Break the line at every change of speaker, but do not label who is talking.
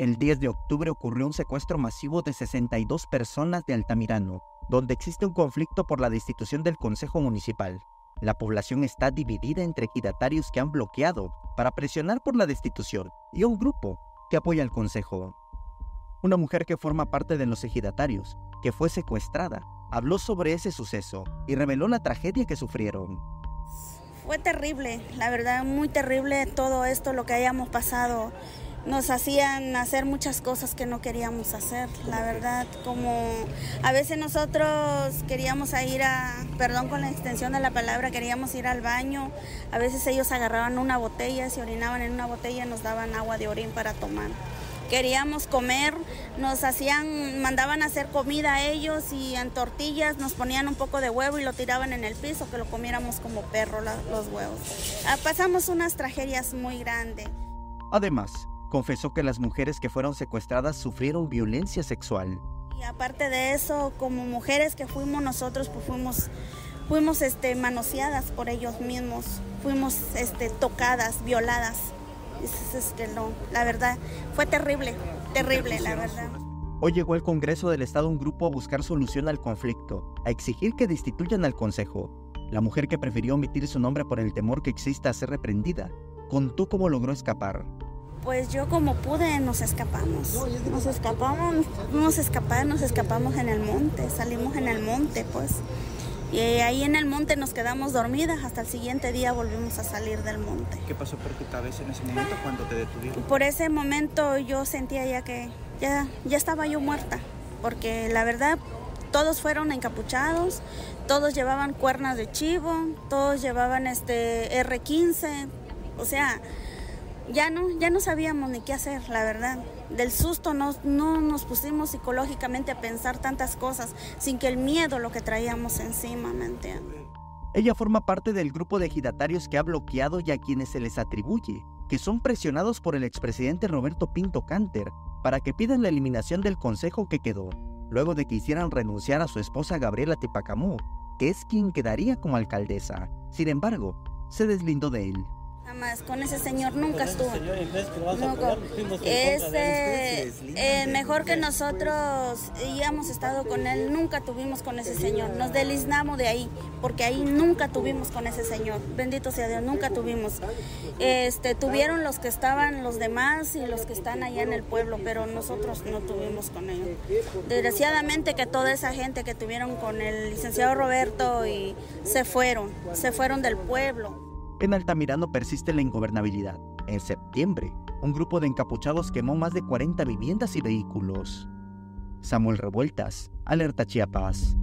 El 10 de octubre ocurrió un secuestro masivo de 62 personas de Altamirano, donde existe un conflicto por la destitución del Consejo Municipal. La población está dividida entre ejidatarios que han bloqueado para presionar por la destitución y un grupo que apoya al Consejo. Una mujer que forma parte de los ejidatarios, que fue secuestrada, habló sobre ese suceso y reveló la tragedia que sufrieron.
Fue terrible, la verdad, muy terrible todo esto, lo que hayamos pasado nos hacían hacer muchas cosas que no queríamos hacer, la verdad, como a veces nosotros queríamos ir a, perdón con la extensión de la palabra, queríamos ir al baño, a veces ellos agarraban una botella, se orinaban en una botella y nos daban agua de orín para tomar. Queríamos comer, nos hacían, mandaban a hacer comida a ellos y en tortillas nos ponían un poco de huevo y lo tiraban en el piso, que lo comiéramos como perro los huevos. Ah, pasamos unas tragedias muy grandes.
Además, confesó que las mujeres que fueron secuestradas sufrieron violencia sexual.
Y aparte de eso, como mujeres que fuimos nosotros, pues fuimos, fuimos este, manoseadas por ellos mismos, fuimos este, tocadas, violadas. Es, este, la verdad, fue terrible, terrible, la verdad.
Hoy llegó al Congreso del Estado un grupo a buscar solución al conflicto, a exigir que destituyan al Consejo. La mujer que prefirió omitir su nombre por el temor que exista a ser reprendida, contó cómo logró escapar.
Pues yo como pude nos escapamos. Nos escapamos, nos escapar, nos escapamos en el monte, salimos en el monte pues. Y ahí en el monte nos quedamos dormidas, hasta el siguiente día volvimos a salir del monte.
¿Qué pasó por tu cabeza en ese momento cuando te detuvieron?
Por ese momento yo sentía ya que ya, ya estaba yo muerta, porque la verdad todos fueron encapuchados, todos llevaban cuernas de chivo, todos llevaban este R15, o sea, ya no, ya no sabíamos ni qué hacer, la verdad. Del susto no, no nos pusimos psicológicamente a pensar tantas cosas sin que el miedo lo que traíamos encima, ¿me?
Ella forma parte del grupo de ejidatarios que ha bloqueado y a quienes se les atribuye que son presionados por el expresidente Roberto Pinto Canter para que pidan la eliminación del consejo que quedó, luego de que hicieran renunciar a su esposa Gabriela Tepacamú, que es quien quedaría como alcaldesa. Sin embargo, se deslindó de él.
Con ese señor nunca estuvo. Ese, eh, mejor que nosotros y hemos estado con él, nunca tuvimos con ese señor. Nos deliznamos de ahí, porque ahí nunca tuvimos con ese señor. Bendito sea Dios, nunca tuvimos. Este, tuvieron los que estaban los demás y los que están allá en el pueblo, pero nosotros no tuvimos con ellos. Desgraciadamente que toda esa gente que tuvieron con el licenciado Roberto y se fueron, se fueron del pueblo.
En Altamirano persiste la ingobernabilidad. En septiembre, un grupo de encapuchados quemó más de 40 viviendas y vehículos. Samuel Revueltas, Alerta Chiapas.